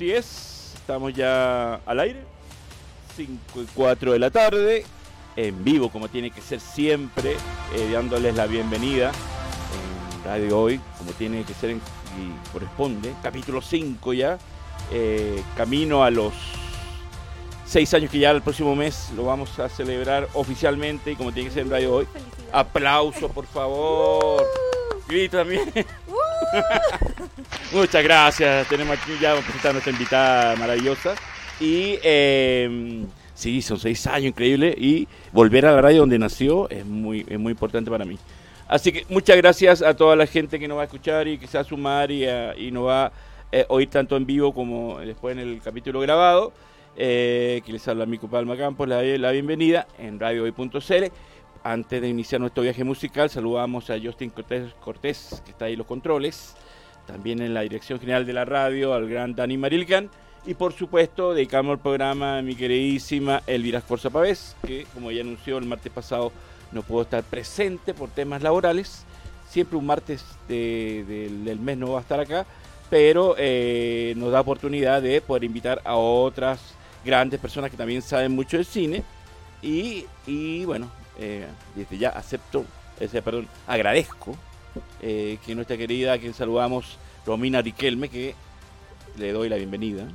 Así es, estamos ya al aire, 5 y 4 de la tarde, en vivo como tiene que ser siempre, eh, dándoles la bienvenida en Radio Hoy, como tiene que ser en- y corresponde, capítulo 5 ya, eh, camino a los 6 años que ya el próximo mes lo vamos a celebrar oficialmente y como tiene que ser en Radio Hoy. Aplauso, por favor. Grito también. Muchas gracias. Tenemos aquí ya vamos a nuestra invitada maravillosa. Y eh, sí, son seis años, increíble. Y volver a la radio donde nació es muy, es muy importante para mí. Así que muchas gracias a toda la gente que nos va a escuchar y que se va a sumar y, y nos va a eh, oír tanto en vivo como después en el capítulo grabado. Eh, que les habla Mico Palma Campos, la, la bienvenida en radiohoy.cl. Antes de iniciar nuestro viaje musical, saludamos a Justin Cortés, Cortés, que está ahí en los controles, también en la dirección general de la radio, al gran Dani Marilcan, y por supuesto dedicamos el programa a mi queridísima Elvira Esforza Pavés, que como ya anunció el martes pasado no pudo estar presente por temas laborales, siempre un martes de- del- del mes no va a estar acá, pero eh, nos da oportunidad de poder invitar a otras grandes personas que también saben mucho del cine, y, y bueno, eh, desde ya acepto, ese, perdón, agradezco eh, que nuestra querida, a quien saludamos, Romina Riquelme, que le doy la bienvenida.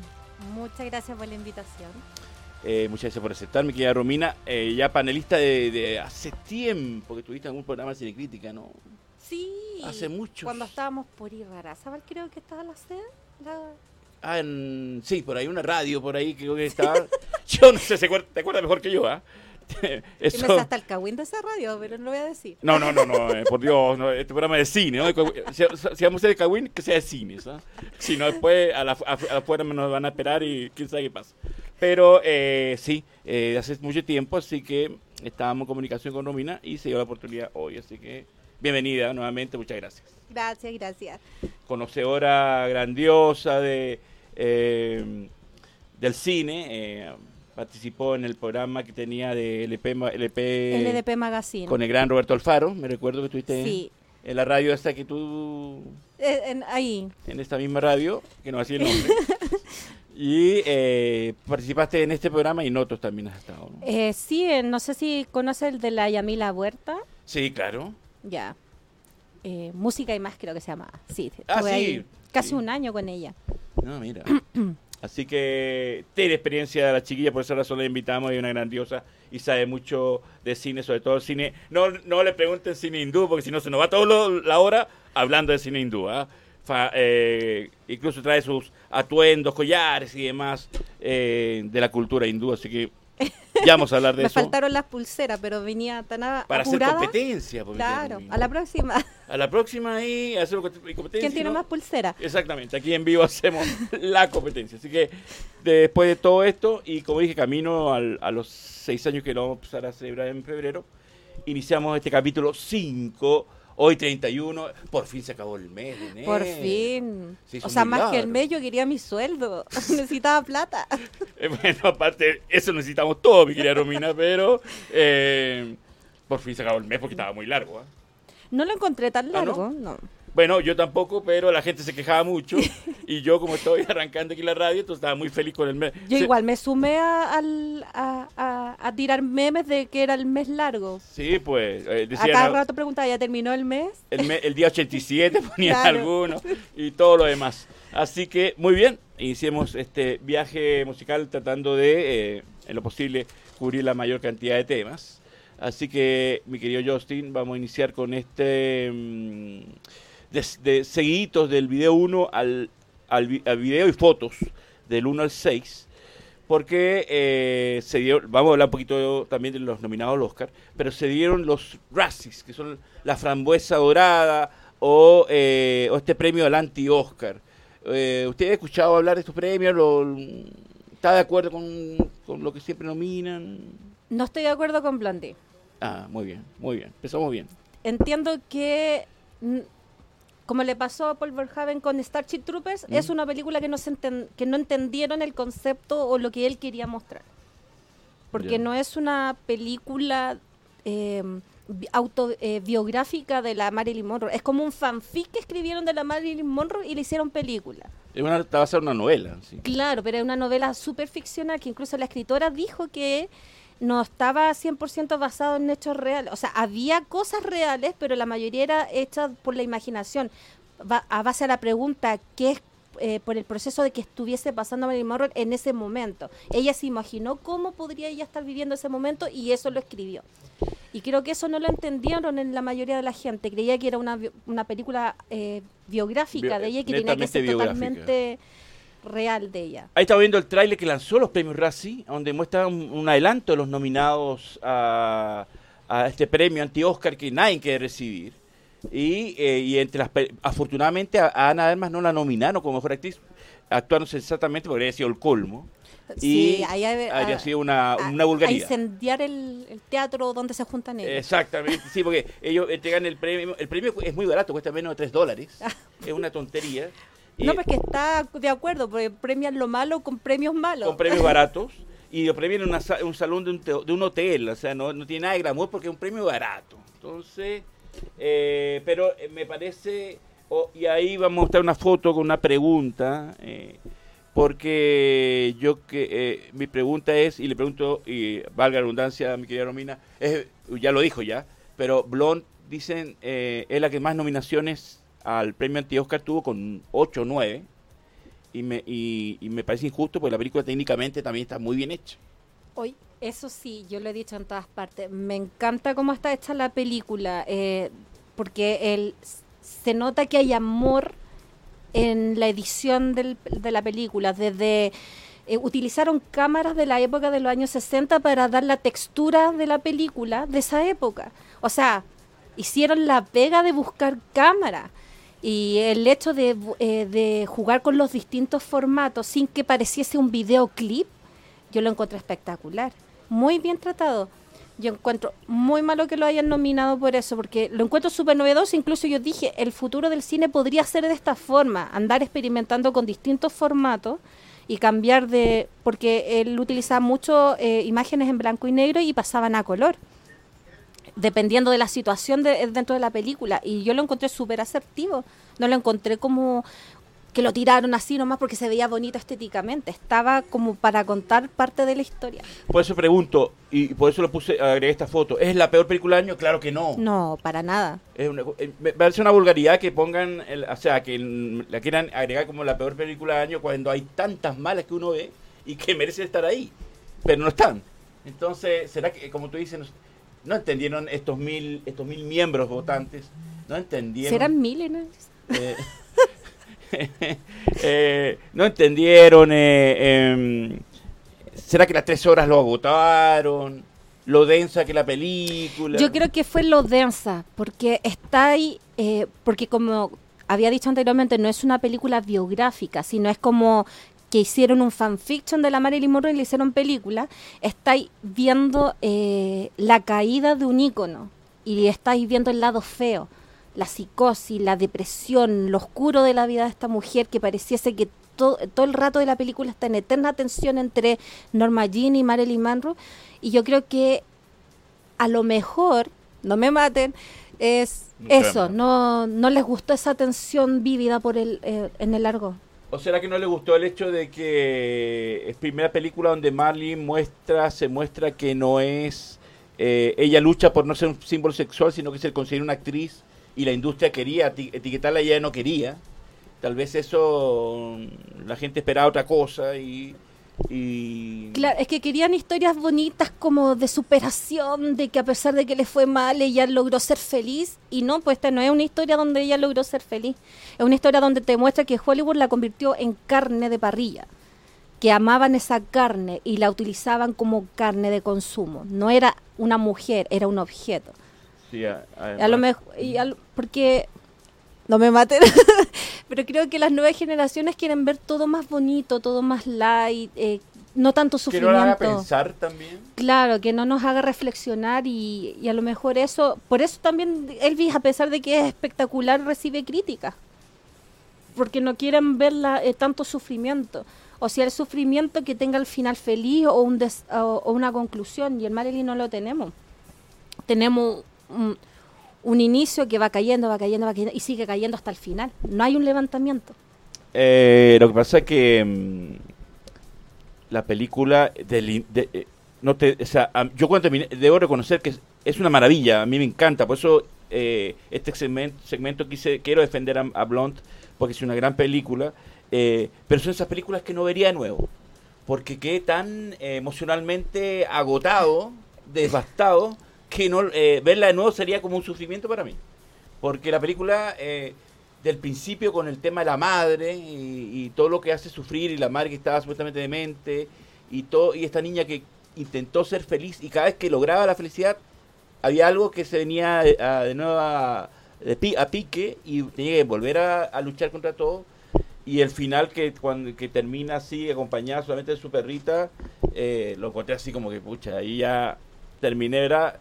Muchas gracias por la invitación. Eh, muchas gracias por aceptar, mi querida Romina, eh, ya panelista de, de hace tiempo que tuviste en algún programa de cinecrítica, ¿no? Sí. Hace mucho. Cuando estábamos por Irarrázaval, creo que estaba la sede. La... Ah, en- sí, por ahí una radio, por ahí creo que estaba. Yo no sé, ¿se acuer- ¿te acuerdas mejor que yo? ah? Eso. me hasta el cagüín de esa radio, pero no lo voy a decir. No, no, no, no, eh, por Dios, no, este programa es de cine, ¿no? Si, si vamos a hacer el Kawin, que sea de cine, ¿sabes? Si no, después a la, afuera nos van a esperar y quién sabe qué pasa. Pero eh, sí, eh, hace mucho tiempo, así que estábamos en comunicación con Romina y se dio la oportunidad hoy, así que bienvenida nuevamente, muchas gracias. Gracias, gracias. Conocedora grandiosa de, eh, del cine, eh, participó en el programa que tenía de LP, LP LDP Magazine. con el gran Roberto Alfaro, me recuerdo que estuviste Sí. en la radio esta que tú, Eh, en- ahí. en esta misma radio, que no hacía el nombre, y eh, participaste en este programa y en otros también has estado, ¿no? Eh, sí, no sé si conoce el de la Yamila Huerta. Sí, claro. Ya. Eh, música y más creo que se llama. Sí, Ah, sí. ahí casi Sí. un año con ella. No, mira. Así que tiene experiencia la chiquilla, por esa razón la invitamos, es una grandiosa y sabe mucho de cine, sobre todo cine. No, no le pregunten cine hindú, porque si no se nos va toda la hora hablando de cine hindú. Fa- eh, incluso trae sus atuendos, collares y demás eh, de la cultura hindú, así que ya vamos a hablar de Me eso. faltaron las pulseras, pero venía tan a- Para hacer competencia. Claro, a la próxima. A la próxima ahí hacer competencia. ¿Quién tiene ¿no? más pulsera? Exactamente, aquí en vivo hacemos la competencia. Así que después de todo esto, y como dije, camino al- a los seis años que lo vamos a empezar a celebrar en febrero, iniciamos este capítulo 5, hoy 31, por fin se acabó el mes de enero. Por fin. Se O sea, más que el mes yo quería mi sueldo. Necesitaba plata. Eh, Bueno, aparte, eso necesitamos todo, mi querida Romina, pero eh, por fin se acabó el mes porque estaba muy largo. ¿ah? No lo encontré tan ¿Ah, no? largo, no. Bueno, yo tampoco, pero la gente se quejaba mucho y yo como estoy arrancando aquí la radio, entonces estaba muy feliz con el mes. Yo igual me sumé a, a, a- a tirar memes de que era el mes largo. Sí, pues, eh, A decían, cada ah, rato preguntaba, ¿ya terminó el mes? el, me- el día 87 ponían Claro. algunos y todo lo demás. Así que, muy bien, iniciemos este viaje musical tratando de, eh, en lo posible, cubrir la mayor cantidad de temas. Así que, mi querido Justin, vamos a iniciar con este mm, de, de seguiditos del video 1 al, al, vi- al video y fotos del 1 al 6 porque eh, se dio, vamos a hablar un poquito también de los nominados al Oscar, pero se dieron los Razzies, que son la frambuesa dorada o, eh, o este premio al anti-Oscar. Eh, ¿Usted ha escuchado hablar de estos premios? ¿Lo- ¿Está de acuerdo con, con lo que siempre nominan? No estoy de acuerdo con Blondie. Ah, muy bien, muy bien, empezamos bien. Entiendo que, como le pasó a Paul Verhoeven con Starship Troopers, Mm. es una película que no, se enten- que no entendieron el concepto o lo que él quería mostrar. Porque no es una película eh, autobiográfica de la Marilyn Monroe. Es como un fanfic que escribieron de la Marilyn Monroe y le hicieron película. Es una, va a ser una novela. Sí. Claro, pero es una novela súper ficcional que incluso la escritora dijo que no estaba 100% basado en hechos reales. O sea, había cosas reales, pero la mayoría era hecha por la imaginación. a base a la pregunta, ¿qué es eh, por el proceso de que estuviese pasando Marilyn Monroe en ese momento. Ella se imaginó cómo podría ella estar viviendo ese momento y eso lo escribió. Y creo que eso no lo entendieron en la mayoría de la gente. Creía que era una, una película eh, biográfica de ella que tenía que ser totalmente real de ella. Ahí estaba viendo el tráiler que lanzó los premios Razzie, donde muestra un, adelanto de los nominados a, a este premio anti-Oscar que nadie quiere recibir. Y, eh, y entre las afortunadamente a, Ana Armas no la nominaron como mejor actriz, actuaron sensatamente porque habría sido el colmo. Sí, y ahí habría sido una, una vulgaridad. incendiar el, el, teatro donde se juntan ellos. Exactamente, sí, porque ellos entregan el premio. El premio es muy barato, cuesta menos de 3 dólares. Ah. es una tontería. No, pues que está de acuerdo, porque premian lo malo con premios malos. Con premios baratos. Y lo premian en un salón de un, de un hotel. O sea, no, no tiene nada de glamour porque es un premio barato. Entonces eh, pero eh, me parece, y ahí vamos a mostrar una foto con una pregunta, eh, porque yo que mi pregunta es, y le pregunto, y valga la redundancia a mi querida Romina, es, ya lo dijo ya, pero Blond, dicen, es la que más nominaciones al premio anti-Oscar tuvo con 8 o 9, y me, y me parece injusto porque la película técnicamente también está muy bien hecha. Hoy eso sí, yo lo he dicho en todas partes. Me encanta cómo está hecha la película, eh, porque el, se nota que hay amor en la edición del, de la película, desde... Eh, utilizaron cámaras de la época de los años 60 para dar la textura de la película de esa época. O sea, hicieron la pega de buscar cámara. Y el hecho de, eh, de jugar con los distintos formatos sin que pareciese un videoclip, yo lo encontré espectacular muy bien tratado. Yo encuentro muy malo que lo hayan nominado por eso, porque lo encuentro súper novedoso. Incluso yo dije, el futuro del cine podría ser de esta forma, andar experimentando con distintos formatos y cambiar de... porque él utilizaba mucho eh, imágenes en blanco y negro y pasaban a color, dependiendo de la situación de, dentro de la película. Y yo lo encontré súper asertivo. No lo encontré como que lo tiraron así nomás porque se veía bonito estéticamente. Estaba como para contar parte de la historia. Por eso pregunto, y por eso lo puse, agregué esta foto. ¿Es la peor película del año? Claro que no. No, para nada. Es una, eh, me parece una vulgaridad que pongan, o sea, que la quieran agregar como la peor película del año cuando hay tantas malas que uno ve y que merecen estar ahí, pero no están. Entonces, ¿será que, como tú dices, no, entendieron estos mil, estos mil miembros votantes? ¿No entendieron? ¿Serán miles? Eh, Eh, no entendieron. Eh, em, ¿Será que las tres horas lo agotaron? Lo densa que la película. Yo creo que fue lo densa, porque está ahí, eh, porque como había dicho anteriormente, no es una película biográfica, sino es como que hicieron un fanfiction de la Marilyn Monroe y le hicieron película. Estáis viendo la caída de un ícono y estáis viendo el lado feo la psicosis, la depresión, lo oscuro de la vida de esta mujer que pareciese que todo, todo el rato de la película está en eterna tensión entre Norma Jean y Marilyn Monroe. Y yo creo que a lo mejor, no me maten, es eso, no, no les gustó esa tensión vívida por el, eh, en el largo. ¿O será que no le gustó el hecho de que es primera película donde Marilyn muestra, se muestra que no es, eh, ella lucha por no ser un símbolo sexual, sino que se considera una actriz y la industria quería etiquetarla y ella no quería. Tal vez eso la gente esperaba otra cosa y, Claro, es que querían historias bonitas como de superación, de que a pesar de que le fue mal, ella logró ser feliz. Y no, pues esta no es una historia donde ella logró ser feliz. Es una historia donde te muestra que Hollywood la convirtió en carne de parrilla. Que amaban esa carne y la utilizaban como carne de consumo. No era una mujer, era un objeto a, lo mejor, porque no me maten, pero creo que las nuevas generaciones quieren ver todo más bonito, todo más light, eh, no tanto sufrimiento. Que no haga pensar también. Claro, que no nos haga reflexionar y, a lo mejor eso, por eso también Elvis, a pesar de que es espectacular, recibe críticas, porque no quieren ver eh, tanto sufrimiento. O sea, el sufrimiento que tenga el final feliz o, un o, una conclusión, y el Marilyn no lo tenemos. Tenemos un, un inicio que va cayendo, va cayendo, va cayendo y sigue cayendo hasta el final. No hay un levantamiento. Eh, lo que pasa es que mm, la película del, de, eh, no te, o sea, yo cuando terminé, debo reconocer que es, es una maravilla, a mí me encanta, por eso eh, este segmento, segmento quise, quiero defender a, a Blunt, porque es una gran película, eh, pero son esas películas que no vería de nuevo, porque quedé tan eh, emocionalmente agotado, devastado, que no eh, verla de nuevo sería como un sufrimiento para mí. Porque la película, eh, del principio con el tema de la madre y, todo lo que hace sufrir, y la madre que estaba supuestamente demente, y, todo, y esta niña que intentó ser feliz, y cada vez que lograba la felicidad, había algo que se venía a- de nuevo a, pique y tenía que volver a, luchar contra todo. Y el final que cuando que termina así, acompañada solamente de su perrita, eh, lo encontré así como que, pucha, ahí ya terminé, era,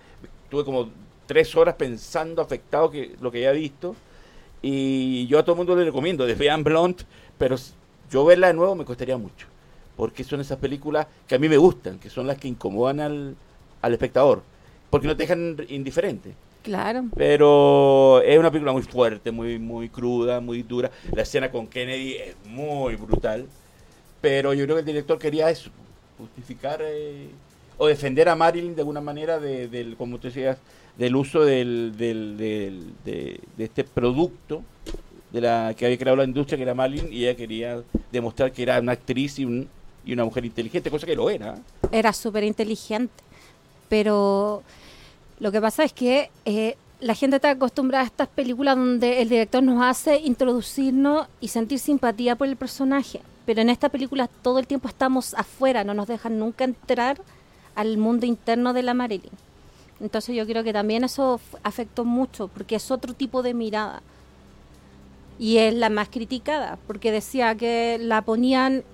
tuve como tres horas pensando, afectado que lo que había visto. Y yo a todo el mundo le recomiendo, de vean Blunt, pero yo verla de nuevo me costaría mucho. Porque son esas películas que a mí me gustan, que son las que incomodan al, al espectador. Porque no te dejan indiferente. Claro. Pero es una película muy fuerte, muy, muy cruda, muy dura. La escena con Kennedy es muy brutal. Pero yo creo que el director quería eso, justificar eh, o defender a Marilyn de alguna manera de, del, como tú decías, del uso del, del, del- de, de este producto de la que había creado la industria, que era Marilyn, y ella quería demostrar que era una actriz y, un, y una mujer inteligente, cosa que lo era. Era súper inteligente. Pero lo que pasa es que eh, la gente está acostumbrada a estas películas donde el director nos hace introducirnos y sentir simpatía por el personaje. Pero en esta película todo el tiempo estamos afuera, no nos dejan nunca entrar al mundo interno de la Marilyn. Entonces yo creo que también eso afectó mucho, porque es otro tipo de mirada. Y es la más criticada, porque decía que la ponían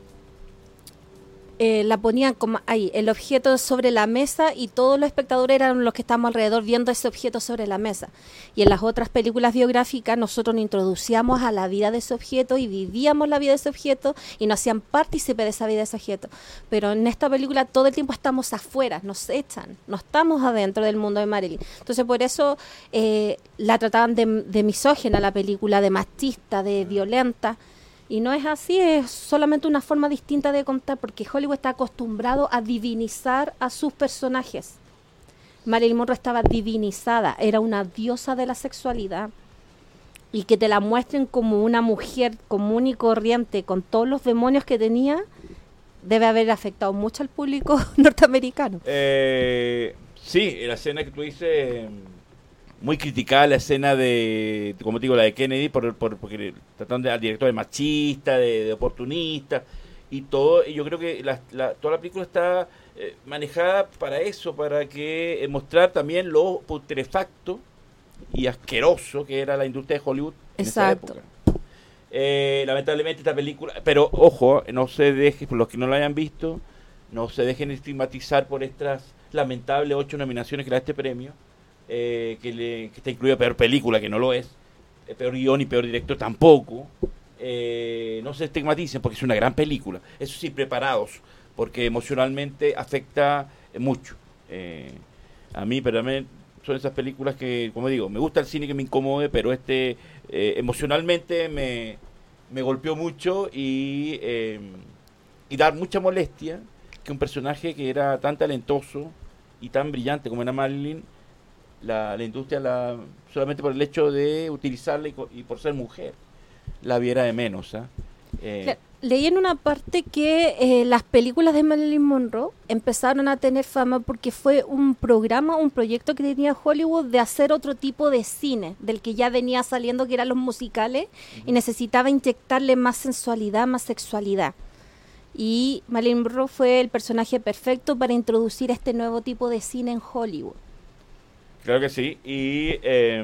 eh, la ponían como ahí, el objeto sobre la mesa y todos los espectadores eran los que estábamos alrededor viendo ese objeto sobre la mesa. Y en las otras películas biográficas nosotros nos introducíamos a la vida de ese objeto y vivíamos la vida de ese objeto y nos hacían partícipe de esa vida de ese objeto. Pero en esta película todo el tiempo estamos afuera, nos echan, no estamos adentro del mundo de Marilyn. Entonces por eso eh, la trataban de, de misógena la película, de machista, de violenta. Y no es así, es solamente una forma distinta de contar, porque Hollywood está acostumbrado a divinizar a sus personajes. Marilyn Monroe estaba divinizada, era una diosa de la sexualidad. Y que te la muestren como una mujer común y corriente, con todos los demonios que tenía, debe haber afectado mucho al público norteamericano. Eh, sí, la escena que tú dices, muy criticada la escena de, como te digo, la de Kennedy, por, por, porque trataron de, al director de machista, de, de oportunista, y todo, y yo creo que la, la- toda la película está eh, manejada para eso, para que eh, mostrar también lo putrefacto y asqueroso que era la industria de Hollywood en esa Exacto. época. Eh, lamentablemente esta película, pero ojo, no se deje, por los que no la hayan visto, no se dejen estigmatizar por estas lamentables ocho nominaciones que le da este premio, eh, que, le, que está incluida peor película, que no lo es, eh, peor guion y peor director tampoco. Eh, no se estigmaticen porque es una gran película. Eso sí, preparados, porque emocionalmente afecta mucho. A mí, pero también son esas películas que, como digo, me gusta el cine que me incomode, pero este emocionalmente me, me golpeó mucho y, eh, y da mucha molestia que un personaje que era tan talentoso y tan brillante como era Marilyn, la, la industria la, solamente por el hecho de utilizarla y, por ser mujer, la viera de menos. ¿ah? Eh, Leí en una parte que eh, las películas de Marilyn Monroe empezaron a tener fama porque fue un programa, un proyecto que tenía Hollywood de hacer otro tipo de cine, del que ya venía saliendo, que eran los musicales, y necesitaba inyectarle más sensualidad, más sexualidad. Y Marilyn Monroe fue el personaje perfecto para introducir este nuevo tipo de cine en Hollywood. Claro que sí, y, eh,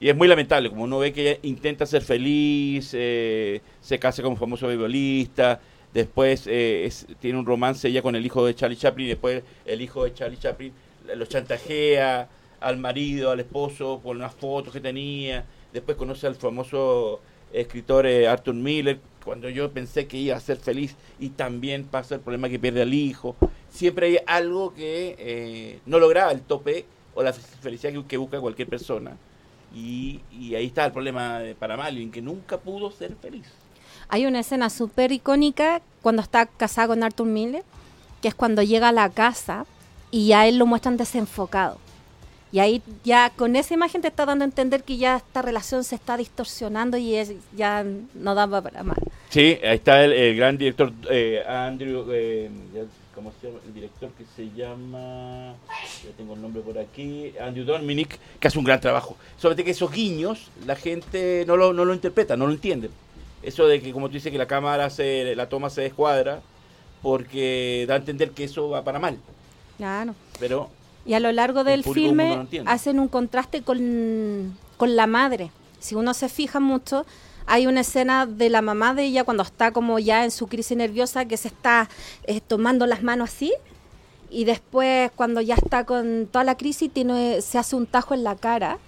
y es muy lamentable, como uno ve que ella intenta ser feliz, eh, se casa con un famoso beisbolista, después eh, es- tiene un romance ella con el hijo de Charlie Chaplin, y después el hijo de Charlie Chaplin lo chantajea al marido, al esposo, por unas fotos que tenía, después conoce al famoso escritor eh, Arthur Miller, cuando yo pensé que iba a ser feliz, y también pasa el problema que pierde al hijo, siempre hay algo que eh, no lograba el tope o la felicidad que, busca cualquier persona. Y, ahí está el problema para Malvin, que nunca pudo ser feliz. Hay una escena súper icónica cuando está casada con Arthur Miller, que es cuando llega a la casa y a él lo muestran desenfocado. Y ahí ya con esa imagen te está dando a entender que ya esta relación se está distorsionando y es, ya no daba para más. Sí, ahí está el, el gran director eh, Andrew, eh, ya- ¿cómo se llama? El director que se llama, ya tengo el nombre por aquí, Andrew Dominic, que hace un gran trabajo. Sobre que esos guiños la gente no lo, no lo interpreta, no lo entiende. Eso de que, como tú dices, que la cámara, se, la toma se descuadra, porque da a entender que eso va para mal. Claro. Pero Y a lo largo El del no filme hacen un contraste con, con la madre. Si uno se fija mucho, hay una escena de la mamá de ella cuando está como ya en su crisis nerviosa que se está eh, tomando las manos así y después cuando ya está con toda la crisis tiene, se hace un tajo en la cara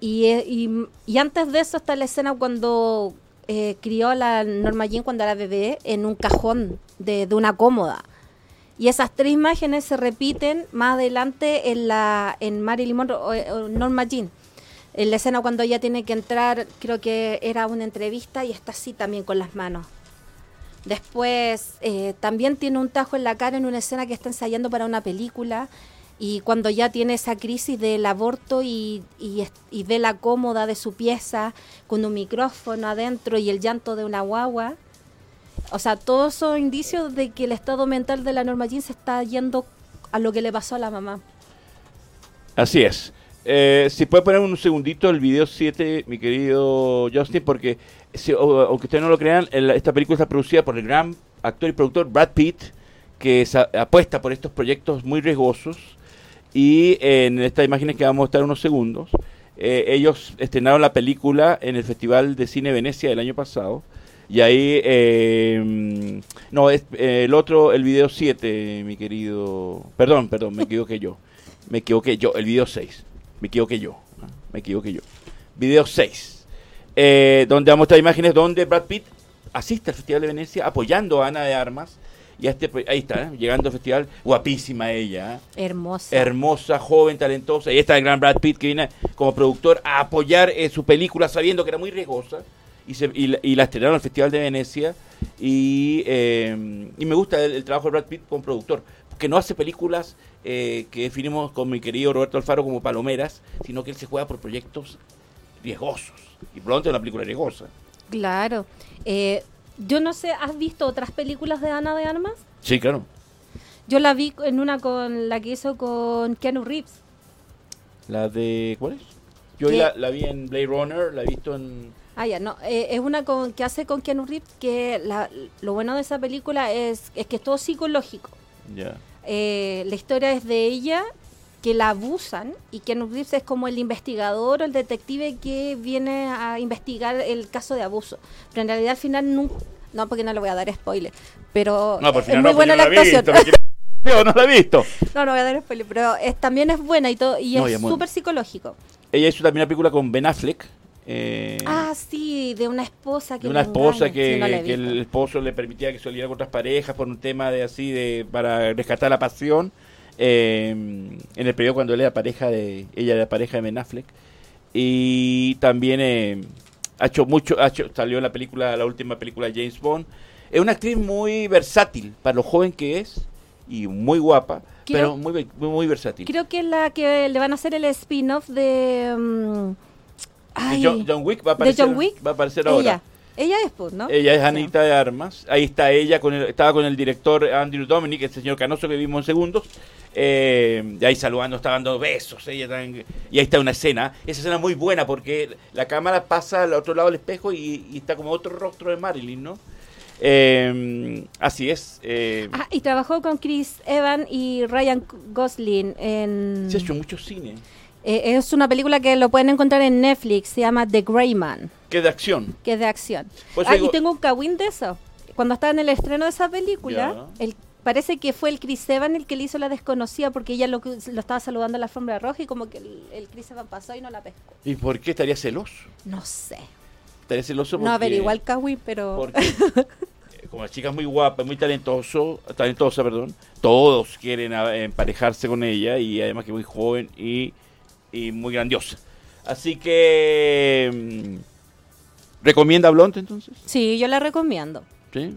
y, eh, y, y antes de eso está la escena cuando eh, crió a la Norma Jean cuando era bebé en un cajón de, de una cómoda. Y esas tres imágenes se repiten más adelante en la en Marilyn Monroe Norma Jean. En la escena cuando ella tiene que entrar, creo que era una entrevista y está así también con las manos. Después eh, también tiene un tajo en la cara en una escena que está ensayando para una película y cuando ya tiene esa crisis del aborto y, y, y ve la cómoda de su pieza con un micrófono adentro y el llanto de una guagua. O sea, todos son indicios de que el estado mental de la Norma Jean se está yendo a lo que le pasó a la mamá. Así es. Eh, si puede poner un segundito el video 7, mi querido Justin, porque si- o- aunque ustedes no lo crean, el- esta película está producida por el gran actor y productor Brad Pitt, que sa- apuesta por estos proyectos muy riesgosos. Y eh, en estas imágenes que vamos a estar unos segundos, eh, ellos estrenaron la película en el Festival de Cine Venecia del año pasado. Y ahí, eh, no, es eh, el otro, el video 7, mi querido. Perdón, perdón, me equivoqué yo. Me equivoqué yo, el video 6. Me equivoqué yo. Me equivoqué yo. Video 6. eh, donde vamos a mostrar imágenes donde Brad Pitt asiste al Festival de Venecia apoyando a Ana de Armas. Y este, ahí está, ¿eh? llegando al festival, guapísima ella. ¿eh? Hermosa. hermosa, joven, talentosa. Y está el gran Brad Pitt que viene como productor a apoyar eh, su película sabiendo que era muy riesgosa. Y, se- y la, y la estrenaron al Festival de Venecia. Y, eh, y me gusta el, el trabajo de Brad Pitt como productor. Porque no hace películas eh, que definimos con mi querido Roberto Alfaro como palomeras, sino que él se juega por proyectos riesgosos. Y pronto es una película riesgosa. Claro. Eh, yo no sé, ¿has visto otras películas de Ana de Armas? Sí, claro. Yo la vi en una con la que hizo con Keanu Reeves. La de. ¿Cuál es? Yo la, la vi en Blade Runner, la he visto en. Ah, ya, no. eh, es una con, que hace con Keanu Reeves que la- lo bueno de esa película es, es que es todo psicológico. Ya. Eh, la historia es de ella que la abusan y Keanu Reeves es como el investigador o el detective que viene a investigar el caso de abuso. Pero en realidad al final nunca... No, porque no le voy a dar spoiler. Pero No, es muy no, porque buena la actuación. visto, Yo no la he visto. No, no voy a dar spoiler, pero es, también es buena y todo y No, es súper psicológico. Ella hizo también una película con Ben Affleck. Eh, Ah, sí, de una esposa que de una esposa engaña. que, no el esposo le permitía que saliera con otras parejas por un tema de así de para rescatar la pasión eh, en el periodo cuando él era pareja de ella era pareja de Ben Affleck. Y también eh, ha hecho mucho ha hecho, salió en la película la última película de James Bond. Es una actriz muy versátil para lo joven que es y muy guapa Creo- pero muy, muy muy versátil. Creo que es la que le van a hacer el spin-off de... De ay, John, John Wick va a ¿De aparecer, John Wick? va a aparecer ahora ella. Ella es, pues, ¿no? Ella es. Anita de Armas. Ahí está ella, con el, estaba con el director Andrew Dominic, el señor Canoso que vimos en segundos. Eh, ahí saludando, está dando besos. Ella también- y ahí está una escena. Esa escena es muy buena porque la cámara pasa al otro lado del espejo y, y está como otro rostro de Marilyn, ¿no? Eh, así es. Eh, Ah, y trabajó con Chris Evans y Ryan Gosling en... Se ha hecho mucho cine. Eh, es una película que lo pueden encontrar en Netflix, se llama The Grey Man, Que de acción. que es de acción. Pues ah, digo- y tengo un cagüín de eso. Cuando estaba en el estreno de esa película, el, parece que fue el Chris Evans el que le hizo la desconocida porque ella lo, estaba saludando a la alfombra roja y como que el, el Chris Evans pasó y no la pescó. ¿Y por qué estaría celoso? No sé. Estaría celoso porque... No averiguó el cagüín, pero... porque como la chica es muy guapa, muy talentoso, talentosa, perdón, todos quieren a- emparejarse con ella y además que es muy joven y, y muy grandiosa. Así que mm, recomienda Blonde entonces, Sí, yo la recomiendo. ¿sí?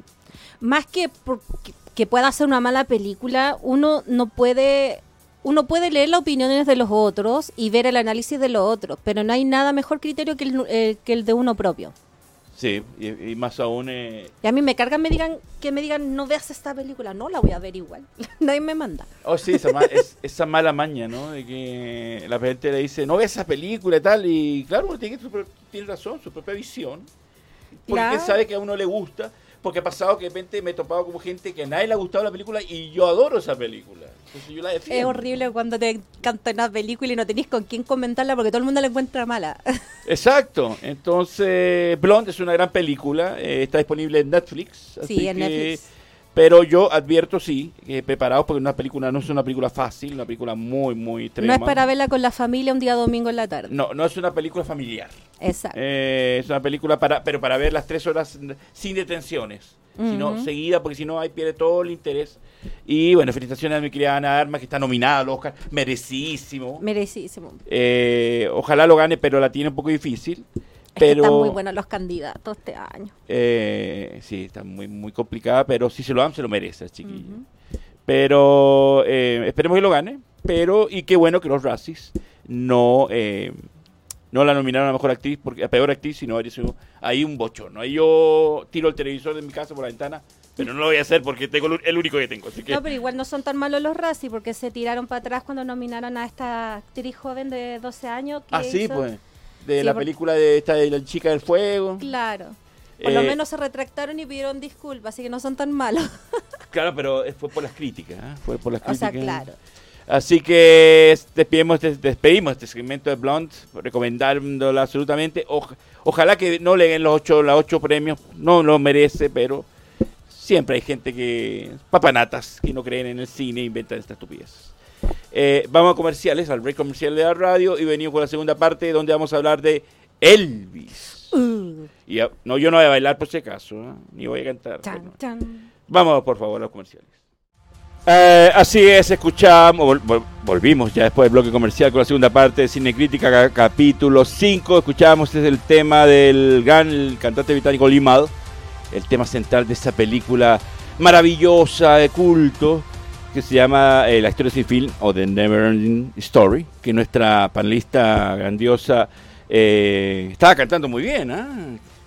Más que por- que- que pueda ser una mala película, uno no puede uno puede leer las opiniones de los otros y ver el análisis de los otros, pero no hay nada mejor criterio que el, eh, que el de uno propio. Sí, y, y más aún eh, Y a mí me cargan me digan que me digan no veas esta película, no la voy a ver igual. Nadie me manda. Oh, sí, esa, ma- es- esa mala maña, ¿no? De que la gente le dice, no ve esa película y tal, y claro, uno tiene, tiene razón, su propia visión. Porque Claro. sabe que a uno le gusta, porque ha pasado que de repente me he topado como gente que a nadie le ha gustado la película y yo adoro esa película. Entonces yo la defiendo. Es horrible cuando te encanta una película y no tenés con quién comentarla porque todo el mundo la encuentra mala. Exacto. Entonces, Blonde es una gran película, eh, está disponible en Netflix. así Sí, en que- Netflix. Pero yo advierto, sí, que preparados porque una película no es una película fácil, una película muy, muy No es extrema. para verla con la familia un día domingo en la tarde. No, no es una película familiar. Exacto. Eh, es una película para, pero para ver las tres horas sin detenciones, sino seguida, porque si no ahí pierde todo el interés. Y bueno, felicitaciones a mi querida Ana Armas, que está nominada al Oscar, merecísimo. Merecísimo. Eh, ojalá lo gane, pero la tiene un poco difícil. Es que Pero están muy buenos los candidatos este año. eh, sí, está muy, muy complicada, pero si se lo dan, se lo merece, chiquillo. Pero eh, esperemos que lo gane. Pero, y qué bueno que los Razzies no, eh, no la nominaron a mejor actriz, porque a peor actriz, sino ahí un bochorno. Ahí yo tiro el televisor de mi casa por la ventana, pero no lo voy a hacer porque tengo el- único que tengo. Así que, No, pero igual no son tan malos los Razzie porque se tiraron para atrás cuando nominaron a esta actriz joven de 12 años. Que ah, sí, hizo- pues. De Sí, la por- película de esta de la chica del fuego. Claro. Por lo Eh, menos se retractaron y pidieron disculpas, así que no son tan malos. Claro, pero fue por las críticas. ¿eh? Fue por las o sea, críticas. claro. Así que despedimos, des- despedimos este segmento de Blonde, recomendándola absolutamente. Oj- ojalá que no le den los ocho, los ocho premios, no lo merece, pero siempre hay gente que, papanatas, que no creen en el cine e inventan esta estupidez. Eh, vamos a comerciales, al break comercial de la radio, y venimos con la segunda parte donde vamos a hablar de Elvis. Uh, Y no, yo no voy a bailar por si acaso, ¿eh? ni voy a cantar. chan, pero- chan. Vamos, por favor, a los comerciales. Eh, así es, escuchamos, vol- vol- volvimos ya después del bloque comercial con la segunda parte de Cine Crítica, ca- capítulo 5. Escuchábamos desde el tema del gran el cantante británico Lee Mal, el tema central de esta película maravillosa, de culto, que se llama eh, La historia sin fin o The Never Ending Story, que nuestra panelista grandiosa eh, estaba cantando muy bien, ¿ah?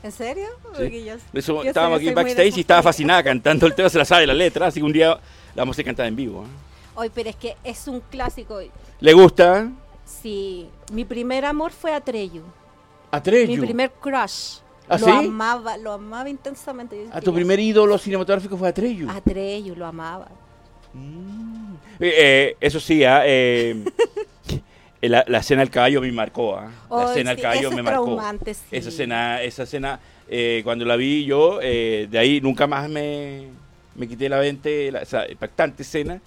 ¿En serio? Porque yo- Eso, yo estábamos soy- aquí backstage y estaba fascinada cantando el tema, se la sabe la letra, así que un día la vamos a cantar en vivo. ¿eh? Oye, pero es que es un clásico. ¿Le gusta? Sí, mi primer amor fue Atreyu. Atreyu. Mi primer crush. ¿Ah, lo sí? amaba, lo amaba intensamente. ¿A tu primer ídolo cinematográfico fue Atreyu? Atreyu, lo amaba. Mm. Eh, eh, eso sí, ah, eh, la, la escena del caballo me marcó. ah. La Ay, escena del sí, caballo me marcó. sí. Esa escena, esa escena eh, cuando la vi yo, eh, de ahí nunca más me, me quité la mente, la, esa impactante escena.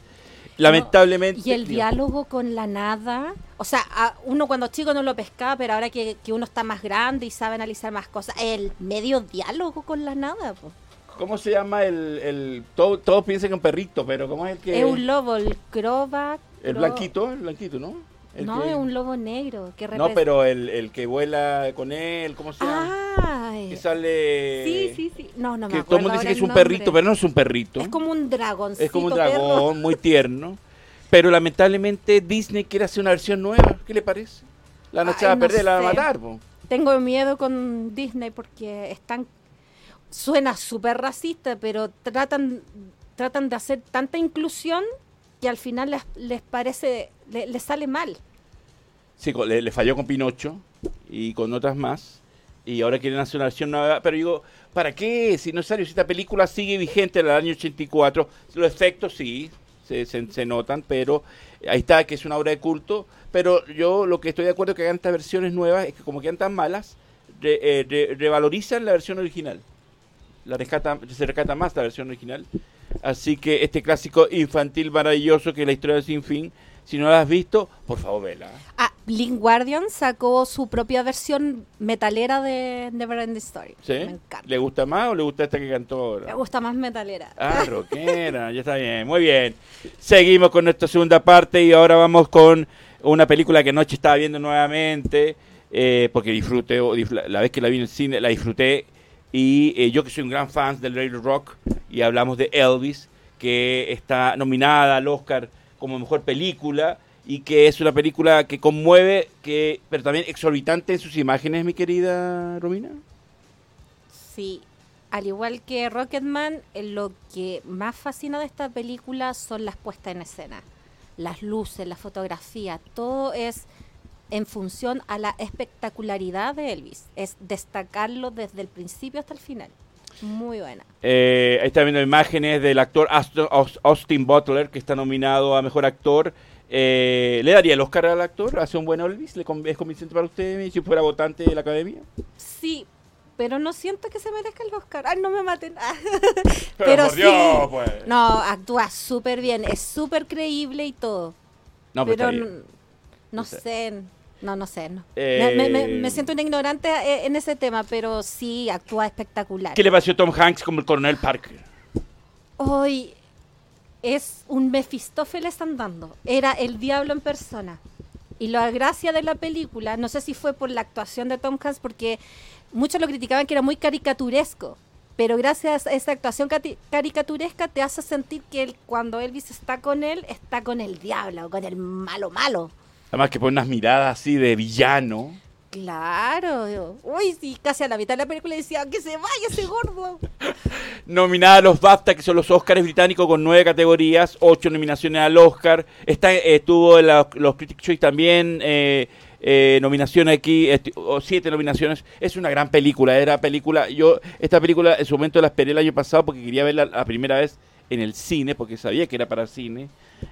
Lamentablemente. Y el diálogo con la nada. O sea, a- uno cuando chico no lo pescaba, pero ahora que, que uno está más grande y sabe analizar más cosas, el medio diálogo con la nada. po. ¿Cómo se llama el, el todo- todos piensan que es un perrito, pero cómo es el que Es un lobo, el Krova. el blanquito, el blanquito, ¿no? El No, que- es un lobo negro. Que No, representa- pero el, el que vuela con él, ¿cómo se llama? Ay. Que sale Sí, sí, sí. No, no me que acuerdo. todo el mundo dice que es un nombre. perrito, pero no es un perrito. Es como un dragoncito. Es como un perro. dragón muy tierno. Pero lamentablemente Disney quiere hacer una versión nueva. ¿Qué le parece? La noche Ay, va a no perder, la va a matar. po. Tengo miedo con Disney porque están. Suena súper racista, pero tratan, tratan de hacer tanta inclusión que al final les, les parece. le- les sale mal. Sí, le, falló con Pinocho y con otras más. Y ahora quieren hacer una versión nueva. Pero digo, ¿para qué? Si no es necesario, si esta película sigue vigente en el año 84, los efectos sí, se, se- notan, pero ahí está, que es una obra de culto. Pero yo lo que estoy de acuerdo que hagan estas versiones nuevas es que como quedan tan malas, eh, re- revalorizan la versión original. La rescata, se rescata más la versión original. Así que este clásico infantil maravilloso que es la historia del sin fin, si no la has visto, por favor, vela. Ah, Blind Guardian sacó su propia versión metalera de Neverending Story. ¿Sí? Me encanta. ¿Le gusta más o le gusta esta que cantó ahora? Me gusta más metalera. Ah, rockera, ya está bien, muy bien. Seguimos con nuestra segunda parte y ahora vamos con una película que anoche estaba viendo nuevamente, eh, porque disfruté, la vez que la vi en el cine, la disfruté, y eh, yo que soy un gran fan del del rock, y hablamos de Elvis, que está nominada al Oscar como mejor película, y que es una película que conmueve, que pero también exorbitante en sus imágenes, mi querida Romina. Sí, al igual que Rocketman, eh, lo que más fascina de esta película son las puestas en escena. Las luces, la fotografía, todo es en función a la espectacularidad de Elvis. Es destacarlo desde el principio hasta el final. Muy buena. Eh, ahí está viendo imágenes del actor Austin Butler, que está nominado a Mejor Actor. Eh, ¿Le daría el Oscar al actor? ¿Hace un buen Elvis? ¿Le con- ¿Es convincente para usted si fuera votante de la Academia? Sí, pero no siento que se merezca el Oscar. Ay, no me maten. Ah. Pero Pero por sí. Dios, pues. No, actúa súper bien, es súper creíble y todo. No, pero, pero está bien. n- no No sé. sé, no, no sé. No. Eh, Me, me- me siento una ignorante eh, en ese tema, pero sí actúa espectacular. ¿Qué le pareció Tom Hanks como el coronel Parker? Hoy es un Mefistófeles andando. Era el diablo en persona. Y la gracia de la película, no sé si fue por la actuación de Tom Hanks, porque muchos lo criticaban que era muy caricaturesco. Pero gracias a esa actuación caricaturesca te hace sentir que él, cuando Elvis está con él, está con el diablo, con el malo malo. Además que pone unas miradas así de villano. Claro. Uy, sí, casi a la mitad de la película decía que se vaya ese gordo. Nominada a los BAFTA, que son los Oscars británicos, con nueve categorías, ocho nominaciones al Oscar. Está, eh, estuvo en la- los Critics' Choice también, eh, eh, nominaciones aquí, o siete nominaciones. Es una gran película, era película. Yo, esta película en su momento la esperé el año pasado porque quería verla la primera vez en el cine, porque sabía que era para cine.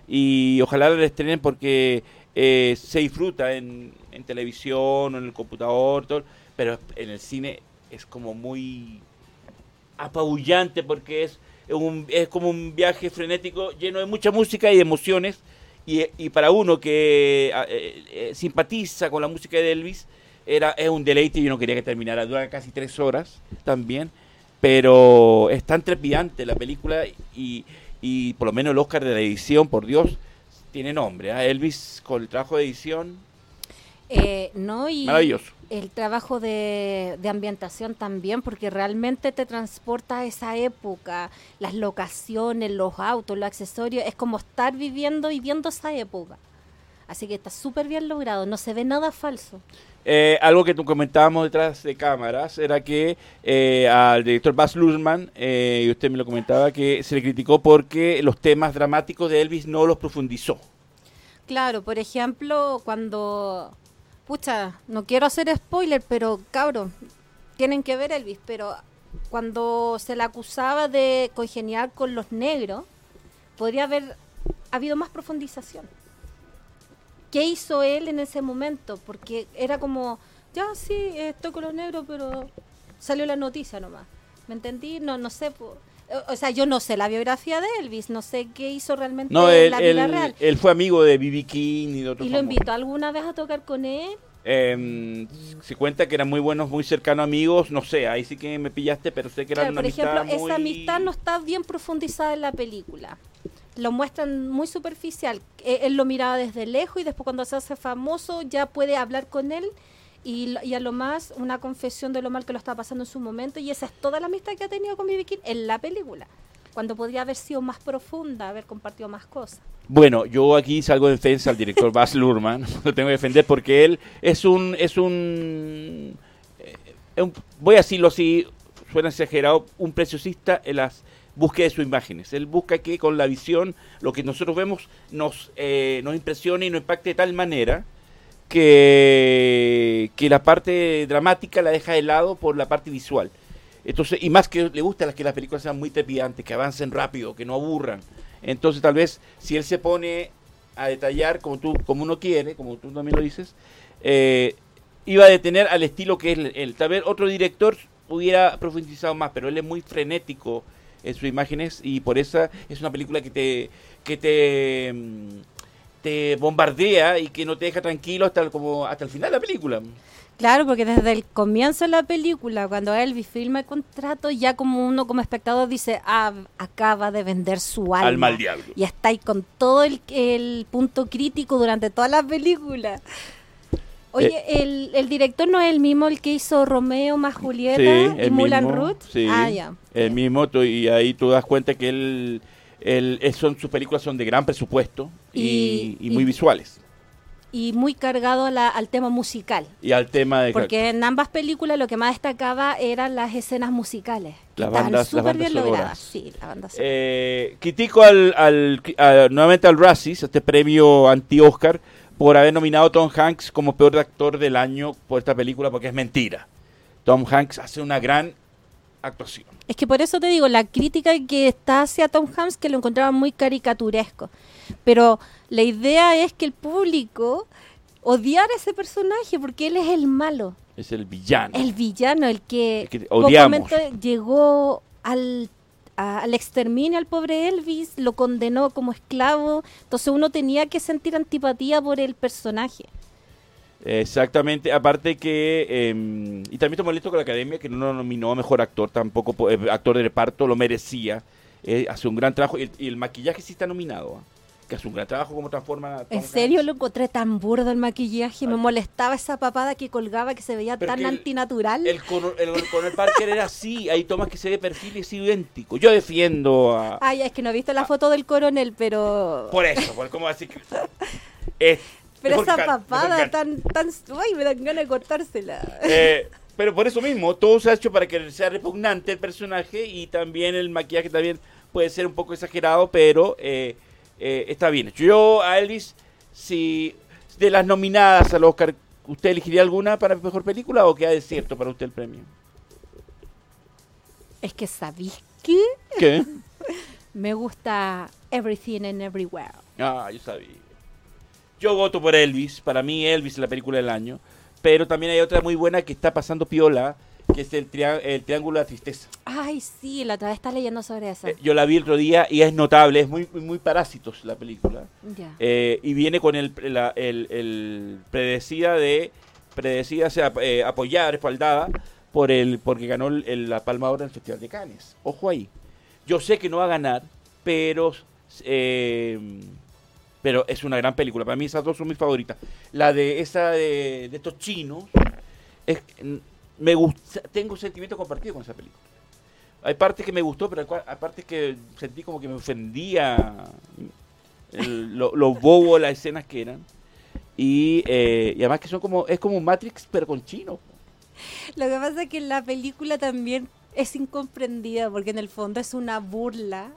Y ojalá la estrenen porque eh, se disfruta en, en televisión o en el computador, pero en el cine es como muy apabullante porque es un, es como un viaje frenético lleno de mucha música y emociones. Y, y para uno que ah, eh, eh, simpatiza con la música de Elvis era es un deleite y yo no quería que terminara dura casi tres horas también pero es tan trepidante la película y, y por lo menos el Oscar de la edición por Dios tiene nombre ¿ah? Elvis con el trabajo de edición Eh, no, y maravilloso el trabajo de, de ambientación también, porque realmente te transporta a esa época, las locaciones, los autos, los accesorios, es como estar viviendo y viendo esa época. Así que está súper bien logrado, no se ve nada falso. Eh, algo que tú comentábamos detrás de cámaras era que eh, al director Baz Luhrmann, eh, y usted me lo comentaba, que se le criticó porque los temas dramáticos de Elvis no los profundizó. Claro, por ejemplo, cuando, pucha, no quiero hacer spoiler, pero cabro, tienen que ver Elvis, pero cuando se le acusaba de congeniar con los negros, podría haber habido más profundización. ¿Qué hizo él en ese momento? Porque era como, ya sí, estoy con los negros, pero salió la noticia nomás. ¿Me entendí? No, no sé. o- sea, yo no sé la biografía de Elvis, no sé qué hizo realmente No, en él, la vida él- real. él fue amigo de B.B. King y de otros ¿Y lo famosos. invitó alguna vez a tocar con él? Eh, se cuenta que eran muy buenos, muy cercanos amigos. No sé, ahí sí que me pillaste, pero sé que eran Claro, una por ejemplo, amistad muy... esa amistad no está bien profundizada en la película. Lo muestran muy superficial. Eh, Él lo miraba desde lejos y después cuando se hace famoso ya puede hablar con él y, y a lo más una confesión de lo mal que lo estaba pasando en su momento y esa es toda la amistad que ha tenido con B.B. King en la película. Cuando podría haber sido más profunda, haber compartido más cosas. Bueno, yo aquí salgo de defensa al director Baz Luhrmann, lo tengo que defender porque él es un, es un, eh, un- voy a decirlo así, suena exagerado, un preciosista en las búsquedas de sus imágenes. Él busca que con la visión, lo que nosotros vemos, nos, eh, nos impresione y nos impacte de tal manera que, que la parte dramática la deja de lado por la parte visual. Entonces, y más que le gusta las que las películas sean muy trepidantes, que avancen rápido, que no aburran. Entonces, tal vez si él se pone a detallar como tú, como uno quiere, como tú también lo dices, eh, iba a detener al estilo que es él. Tal vez otro director hubiera profundizado más, pero él es muy frenético en sus imágenes y por eso es una película que te que te mm, te bombardea y que no te deja tranquilo hasta el, como hasta el final de la película. Claro, porque desde el comienzo de la película, cuando Elvis firma el contrato, ya como uno como espectador dice, ah, acaba de vender su alma. Al diablo. Y está ahí con todo el, el punto crítico durante toda la película. Oye, Eh, el, el director no es el mismo el que hizo Romeo más Julieta Sí, y el Mulan mismo, Ruth. sí, Ah, ya. El mismo, y ahí tú das cuenta que él, él- son, sus películas son de gran presupuesto y, Y- y muy y- visuales. Y muy cargado a la- al tema musical. Y al tema de Porque en ambas películas lo que más destacaba eran las escenas musicales. Las bandas- las súper bandas bien logradas. Sí, la banda. Eh, critico al, al- a- nuevamente al Razzies, este premio anti-Oscar, por haber nominado a Tom Hanks como peor actor del año por esta película, porque es mentira. Tom Hanks hace una gran actuación. Es que por eso te digo, la crítica que está hacia Tom Hanks que lo encontraba muy caricaturesco. Pero la idea es que el público odiara a ese personaje porque él es el malo, Es el villano. el villano, el que, El que odiamos. pocamente llegó al, al exterminio al pobre Elvis, lo condenó como esclavo. Entonces uno tenía que sentir antipatía por el personaje. Exactamente, aparte que, eh, y también estoy molesto con la academia que no lo nominó a mejor actor, tampoco po- eh, actor de reparto, lo merecía, Eh, hace un gran trabajo, y el, y el maquillaje sí está nominado, ¿ah? Que hace un gran trabajo como transforma En serio lo encontré tan burdo el maquillaje, me Ay. molestaba esa papada que colgaba que se veía Pero tan antinatural. El, cono- el, Parker era así, hay tomas que se ve perfil y es idéntico. Yo defiendo a... Ay, es que no he visto la foto del coronel, pero. Por eso, por cómo así que... es pero esa papada tan, tan. Ay, me dan ganas de cortársela. Eh, pero por eso mismo, todo se ha hecho para que sea repugnante el personaje y también el maquillaje también puede ser un poco exagerado, pero eh, eh, está bien hecho. Yo a Elvis, si de las nominadas al Oscar, ¿usted elegiría alguna para mejor película o queda desierto para usted el premio? Es que sabéis qué? ¿Qué? Me gusta Everything and Everywhere. Ah, yo sabía. Yo voto por Elvis. Para mí Elvis es la película del año. Pero también hay otra muy buena que está pasando piola, que es el, el Triángulo de la Tristeza. Ay, sí, la otra vez estás leyendo sobre esa. Eh, yo la vi el otro día y es notable, es muy, muy, muy parásitos la película. ya. Eh, y viene con el, la- el, el predecida de, predecida, o sea, eh, apoyada, respaldada por el, porque ganó el- el- la Palma Oro en el Festival de Cannes. Ojo ahí. Yo sé que no va a ganar, pero, eh, pero es una gran película. Para mí esas dos son mis favoritas. La de esa de, de estos chinos, es, me gusta, tengo sentimientos compartidos con esa película. Hay partes que me gustó, pero hay partes que sentí como que me ofendía el- lo, las escenas que eran. Y, eh, y además que son como, es como Matrix, pero con chino. Lo que pasa es que la película también es incomprendida porque en el fondo es una burla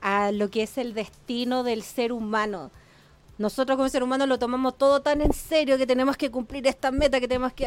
a lo que es el destino del ser humano. Nosotros como ser humano lo tomamos todo tan en serio que tenemos que cumplir esta meta, que tenemos que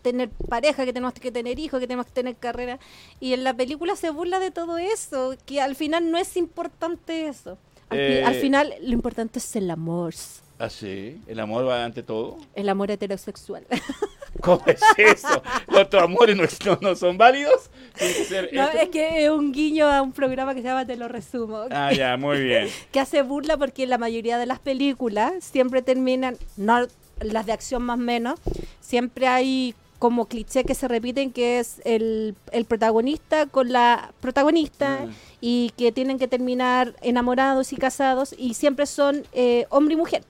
tener pareja, que tenemos que tener hijos, que tenemos que tener carrera. Y en la película se burla de todo eso, que al final no es importante eso. Al, fi- Eh. al final lo importante es el amor, Así, el amor va ante todo. el amor heterosexual. ¿Cómo es eso? ¿Los amores no, no- son válidos? Que No, es que es un guiño a un programa que se llama Te lo resumo. Ah, ya, muy bien. que hace burla porque la mayoría de las películas siempre terminan, no las de acción más o menos, siempre hay como cliché que se repiten que es el, el protagonista con la protagonista Mm. y que tienen que terminar enamorados y casados y siempre son eh, hombre y mujer.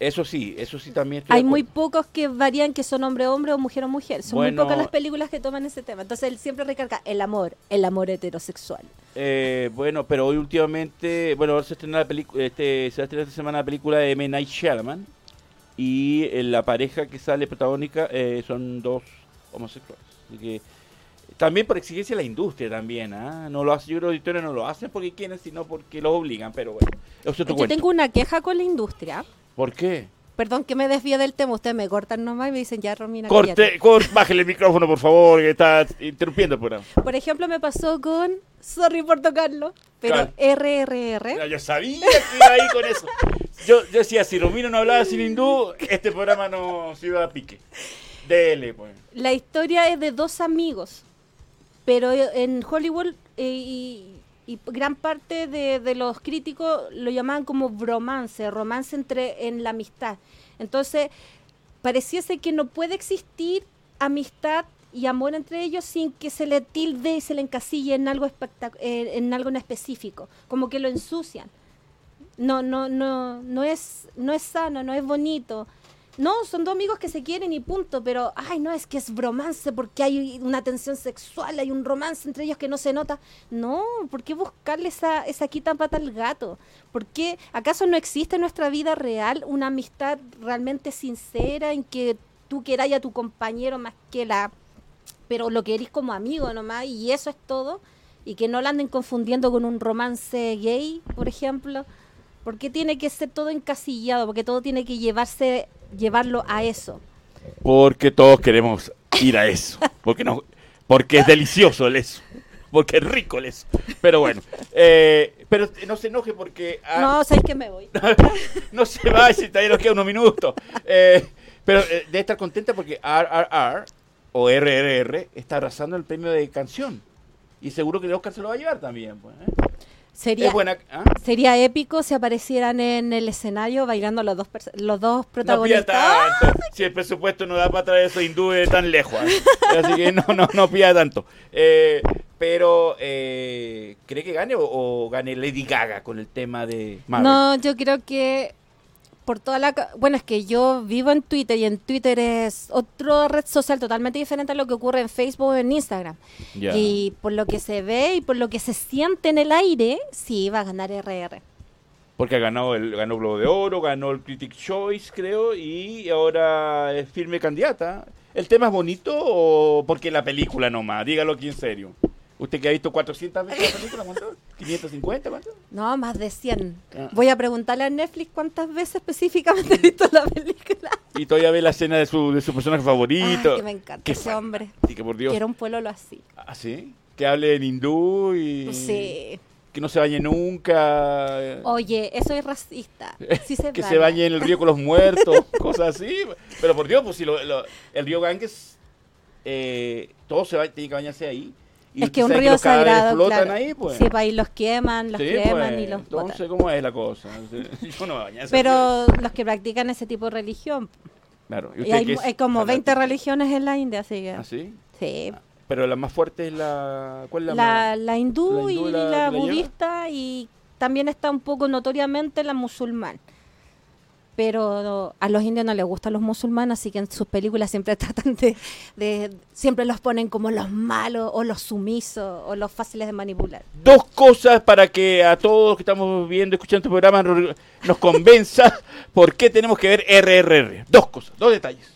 Eso sí, eso sí también estoy Hay muy pocos que varían que son hombre hombre o mujer o mujer. Son Bueno. muy pocas las películas que toman ese tema. Entonces él siempre recarga el amor, el amor heterosexual. Eh, bueno, pero hoy últimamente, bueno, ahora se estrena la película, este, se va a estrenar esta semana la película de M. Night Shyamalan y eh, la pareja que sale protagónica eh, son dos homosexuales. Así que también por exigencia de la industria también, ¿ah? No lo hacen, yo creo que los no lo hacen porque quieren, sino porque los obligan, pero bueno, eso es otro Yo cuento. tengo una queja con la industria. ¿Por qué? Perdón que me desvíe del tema, ustedes me cortan nomás y me dicen ya Romina. Corte, cállate". cor- bájele el micrófono, por favor, que está interrumpiendo el programa. Por ejemplo, me pasó con, sorry por tocarlo, pero. RRR. Ya, yo sabía que iba ahí con eso. Yo, yo decía, si Romino no hablaba sin hindú, este programa no se iba a pique. Dele, pues. La historia es de dos amigos, pero en Hollywood eh, y, y gran parte de, los críticos lo llamaban como bromance, romance entre en la amistad. Entonces, pareciese que no puede existir amistad y amor entre ellos sin que se le tilde y se le encasille en algo eh, en algo en específico, como que lo ensucian. No, no, no, no es, no es sano, no es bonito. No, son dos amigos que se quieren y punto, pero ay, no, es que es bromance porque hay una tensión sexual, hay un romance entre ellos que no se nota. No, ¿por qué buscarle esa, esa quita pata al gato? ¿Por qué acaso no existe en nuestra vida real una amistad realmente sincera en que tú queráis a tu compañero más que la pero lo querís como amigo nomás y eso es todo y que no la anden confundiendo con un romance gay, por ejemplo. ¿Por qué tiene que ser todo encasillado? Porque todo tiene que llevarse llevarlo a eso. Porque todos queremos ir a eso. Porque, no, porque es delicioso el eso. Porque es rico el eso. Pero bueno. eh, pero no se enoje porque... ah, No, sabes que me voy. no se va si todavía nos queda unos minutos. Eh, pero eh, debe estar contenta porque RRR o RRR está arrasando el premio de canción. Y seguro que el Oscar se lo va a llevar también. Pues, ¿eh? Sería buena. ¿ah? sería épico si aparecieran en el escenario bailando los dos los dos No pida protagonistas. tanto. Si el presupuesto no da para traer esos hindúes tan lejos. ¿eh? Así que no, no, no pida tanto. Eh, pero, eh, ¿cree que gane o, o gane Lady Gaga con el tema de Marvel? No, yo creo que por toda la... Bueno, es que yo vivo en Twitter y en Twitter es otra red social totalmente diferente a lo que ocurre en Facebook o en Instagram. Y por lo que se ve y por lo que se siente en el aire, sí va a ganar RR. Porque ha ganado el ganó Globo de Oro, ganó el Critic Choice, creo, y ahora es firme candidata. ¿El tema es bonito o porque la película nomás? Dígalo aquí en serio. ¿Usted que ha visto 400 veces la película? ¿Cuánto? ¿550? ¿Cuánto? No, más de 100. Ah. Voy a preguntarle a Netflix cuántas veces específicamente he visto la película. Y todavía ve la escena de su, de su personaje favorito. Ay, que me encanta Qué ese fan- hombre. Sí, que por Dios. Quiero un pueblo así. ¿Ah, sí? Que hable en hindú y Sí. que no se bañe nunca. Oye, eso es racista. Sí se que se bañe en el río con los muertos, cosas así. Pero por Dios, pues si lo- lo- el río Ganges, eh, todo se va, tiene que bañarse ahí. Y Es que un río cadáveres sagrado, flotan claro. ahí, pues. Sí, pues ahí los queman, los Sí, queman pues. y los Entonces, botan. ¿cómo es la cosa? Yo no me bañé. Pero los que practican ese tipo de religión. Claro. ¿Y Y usted hay, qué es hay como 20 fanático? religiones en la India, así que. ¿Ah, sí? Sí. Pero la más fuerte es la... ¿Cuál es la, La, más? la hindú, la hindú y la- la, la lleva? budista y también está un poco notoriamente la musulmán. Pero a los indios no les gustan los musulmanes, así que en sus películas siempre tratan de, de- siempre los ponen como los malos o los sumisos o los fáciles de manipular. Dos cosas para que a todos que estamos viendo, escuchando este programa, nos, nos convenza por qué tenemos que ver RRR. Dos cosas, dos detalles.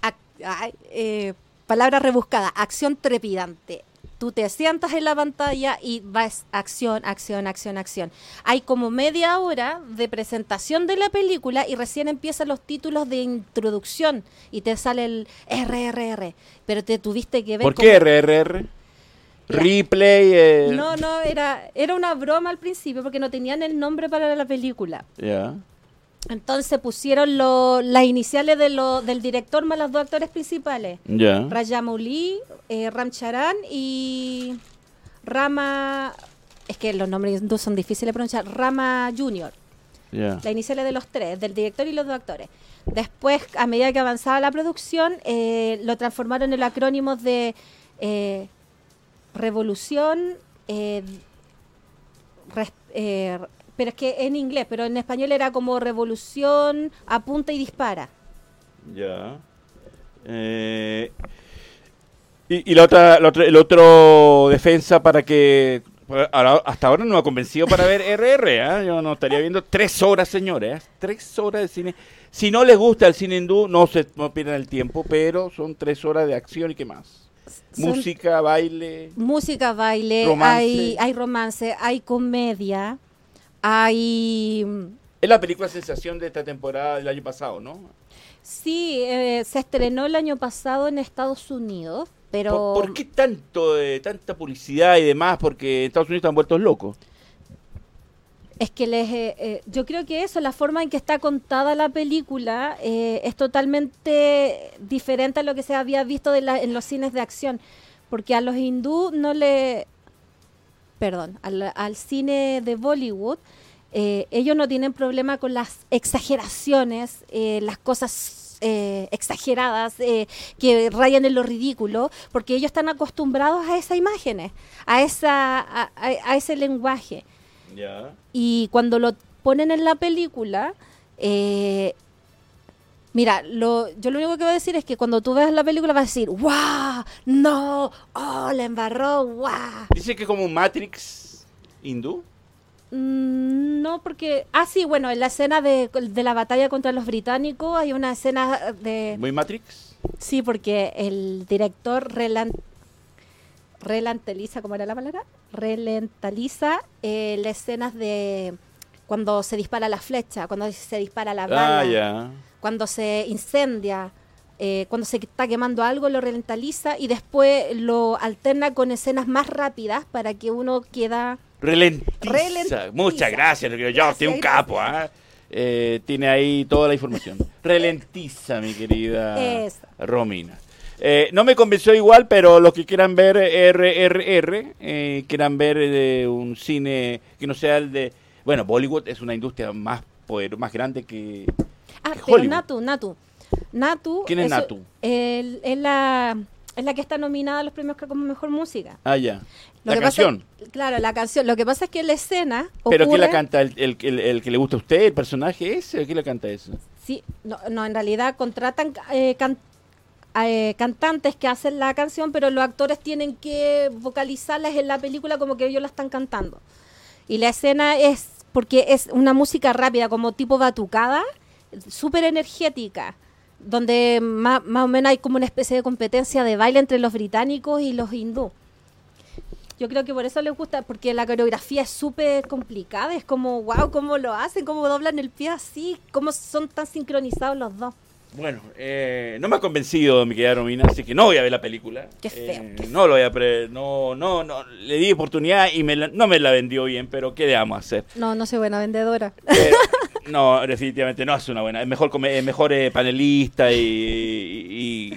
Ac- ay, eh, palabra rebuscada, acción trepidante. Tú te sientas en la pantalla y vas acción, acción, acción, acción. Hay como media hora de presentación de la película y recién empiezan los títulos de introducción y te sale el RRR. Pero te tuviste que ver ¿Por qué RRR? Replay. eh, No, no, era, era una broma al principio porque no tenían el nombre para la película. Ya. Entonces pusieron lo- las iniciales de lo- del director más los dos actores principales. Ya. Rajamouli, eh, Ramcharan y Rama. Es que los nombres son difíciles de pronunciar. Rama Junior. Ya. La iniciales de los tres, del director y los dos actores. Después, a medida que avanzaba la producción, eh, lo transformaron en el acrónimo de eh, Revolución. res- eh, pero es que en inglés, pero en español era como Revolución, apunta y dispara. Ya. Eh, y y la otra, la otra- el otro defensa para que. hasta ahora no me ha convencido para ver RR. ¿ah? Yo no estaría viendo tres horas, señores. ¿eh? Tres horas de cine. Si no les gusta el cine hindú, no se no pierdan el tiempo, pero son tres horas de acción y qué más. Son- Música, baile. música, baile, Romance. hay, hay romance, hay comedia, hay... Es la película sensación de esta temporada del año pasado, ¿no? Sí, eh, se estrenó el año pasado en Estados Unidos, pero... ¿Por, por qué tanto de tanta publicidad y demás? Porque Estados Unidos están vueltos locos. Es que les, eh, eh, yo creo que eso, la forma en que está contada la película eh, es totalmente diferente a lo que se había visto de la- en los cines de acción, porque a los hindú no le perdón, al, al cine de Bollywood, eh, ellos no tienen problema con las exageraciones, eh, las cosas eh, exageradas eh, que rayan en lo ridículo, porque ellos están acostumbrados a esas imágenes, a, esa, a, a- ese lenguaje. Y cuando lo ponen en la película, eh, mira, lo, yo lo único que voy a decir es que cuando tú veas la película vas a decir, ¡wow! ¡No! ¡Oh, la embarró! ¡Wow! Dice que es como un Matrix hindú. Mm, No, porque. Ah, sí, bueno, en la escena de, de la batalla contra los británicos hay una escena de. Muy Matrix. Sí, porque el director relan, relantaliza, ¿cómo era la palabra? Relentaliza eh, las escenas de cuando se dispara la flecha, cuando se dispara la bala, Ah, ya. Cuando se incendia, eh, cuando se está quemando algo, lo relentaliza y después lo alterna con escenas más rápidas para que uno queda... Relentiza. Relentiza. Muchas gracias, yo Gracias, un capo. ¿ah? Eh, tiene ahí toda la información. Relentiza, mi querida. Romina. Eh, no me convenció igual, pero los que quieran ver RRR, eh, quieran ver eh, un cine que no sea el de... Bueno, Bollywood es una industria más poder, más grande que... Ah, pero Hollywood. Natu, Natu. Natu. ¿Quién es eso- Natu? el- es, la, es la que está nominada a los premios como mejor música. Ah, ya. Lo La canción. claro, la canción. Lo que pasa es que la escena. ¿Pero quién la canta? ¿El, el, el- el que le gusta a usted? ¿El personaje ese? ¿O quién la canta eso? Sí, no, no, en realidad contratan eh, can- eh, cantantes que hacen la canción, pero los actores tienen que vocalizarlas en la película como que ellos la están cantando. Y la escena es porque es una música rápida, como tipo batucada, súper energética, donde más, más o menos hay como una especie de competencia de baile entre los británicos y los hindú. Yo creo que por eso les gusta, porque la coreografía es súper complicada, es como, wow, cómo lo hacen, cómo doblan el pie así, cómo son tan sincronizados los dos. Bueno, eh, no me ha convencido mi querida Romina, así que no voy a ver la película. Qué feo, Eh, qué no lo voy a pre- no, no, no, le di oportunidad y me la- no me la vendió bien, pero ¿qué le vamos a hacer? No, no soy buena vendedora. Pero, no, definitivamente no es una buena, es mejor, es mejor eh, panelista y, y-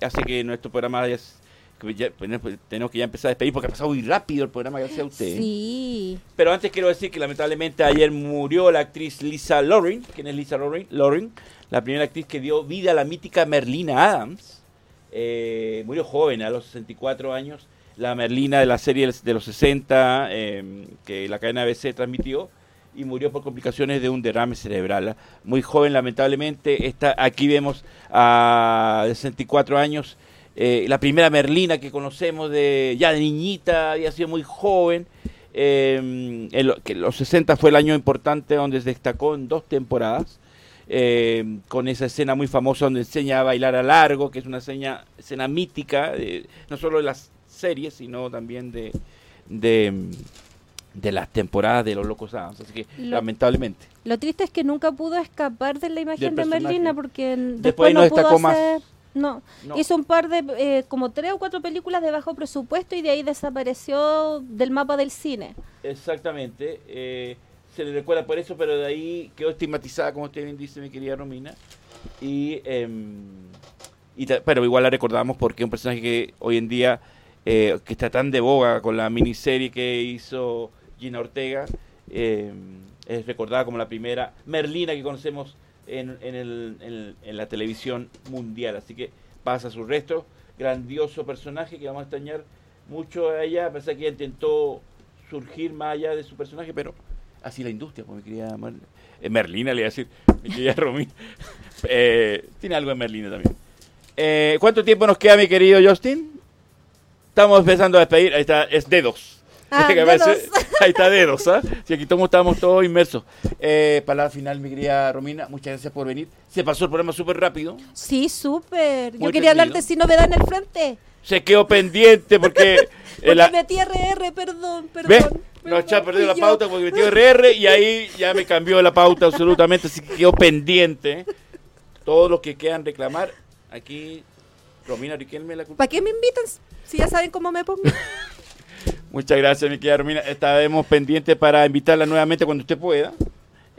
y hace que nuestro programa ya, es- que ya- pues, tenemos que ya empezar a despedir porque ha pasado muy rápido el programa, gracias a usted. Sí. Pero antes quiero decir que lamentablemente ayer murió la actriz Lisa Loring. ¿Quién es Lisa Loring? Loring, la primera actriz que dio vida a la mítica Merlina Adams. Eh, murió joven, a los 64 años. La Merlina de la serie de los 60 eh, que la cadena ABC transmitió y murió por complicaciones de un derrame cerebral. Muy joven, lamentablemente. Está, aquí vemos a 64 años. eh, la primera Merlina que conocemos de ya de niñita, había sido muy joven. Eh, los 60 fue el año importante donde se destacó en dos temporadas, eh, con esa escena muy famosa donde enseña a bailar a largo, que es una escena, escena mítica, no solo de las series, sino también de, de las temporadas de Los Locos Adams. Así que, Lo- lamentablemente. Lo triste es que nunca pudo escapar de la imagen de. Merlina porque Después después, no no pudo más. hacer... No. No. hizo un par de, eh, como tres o cuatro películas de bajo presupuesto y de ahí desapareció del mapa del cine. Exactamente. eh, se le recuerda por eso, pero de ahí quedó estigmatizada, como usted bien dice, mi querida Romina. Y, em, y pero igual la recordamos porque es un personaje que hoy en día eh, que está tan de boga con la miniserie que hizo Gina Ortega. em, es recordada como la primera Merlina que conocemos en, en, en- en la televisión mundial. Así que pasa su resto. Grandioso personaje que vamos a extrañar mucho a ella, a pesar que ella intentó surgir más allá de su personaje, pero así la industria, mi querida Mer- eh, Merlina, le iba a decir, mi querida. Eh, tiene algo de Merlina también. Eh, ¿Cuánto tiempo nos queda, mi querido Justin? Estamos empezando a despedir. Ahí está, es dedos. Ah. Ahí está dedos, ¿ah? Si aquí todos estamos todos inmersos. Eh, palabra final, mi querida Romina. Muchas gracias por venir. Se pasó el programa súper rápido. Sí, súper. Yo quería hablar entretenido. de sin novedad en el frente. Se quedó pendiente porque... Porque la- metí RR, perdón, perdón. ¿Ve? perdón. No, ya perdió la yo- pauta porque metió RR y ahí ya me cambió la pauta absolutamente, así que quedó pendiente. Todos los que quieran reclamar, aquí Romina Riquelme la culpa. ¿Para qué me invitan si ya saben cómo me pongo? Muchas gracias, mi querida Romina. Estaremos pendientes para invitarla nuevamente cuando usted pueda.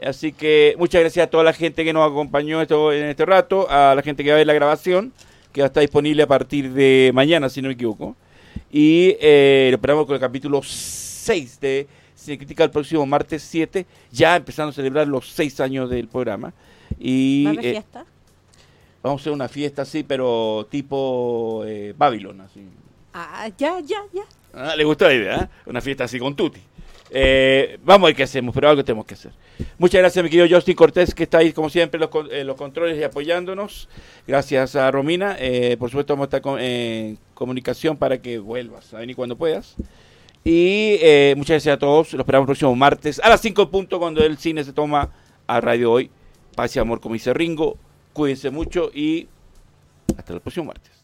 Así que muchas gracias a toda la gente que nos acompañó esto, en este rato, a la gente que va a ver la grabación, que va a estar disponible a partir de mañana, si no me equivoco. Y eh, lo esperamos con el capítulo 6 de Se Critica el próximo martes 7, ya empezando a celebrar los 6 años del programa. Y, ¿Va a haber eh, fiesta? vamos a hacer una fiesta así, pero tipo eh. Así. Ah, ya, ya, ya. Ah, ¿Le gustó la idea? eh? Una fiesta así con Tuti. Eh, vamos a ver qué hacemos, pero algo tenemos que hacer. Muchas gracias, mi querido Justin Cortés, que está ahí, como siempre, los, en los controles y apoyándonos. Gracias a Romina. Eh, por supuesto, vamos a estar en comunicación para que vuelvas a venir cuando puedas. Y eh, muchas gracias a todos. Los esperamos el próximo martes a las 5 punto cuando el cine se toma a Radio Hoy. Paz y amor, como dice Ringo. Cuídense mucho y hasta el próximo martes.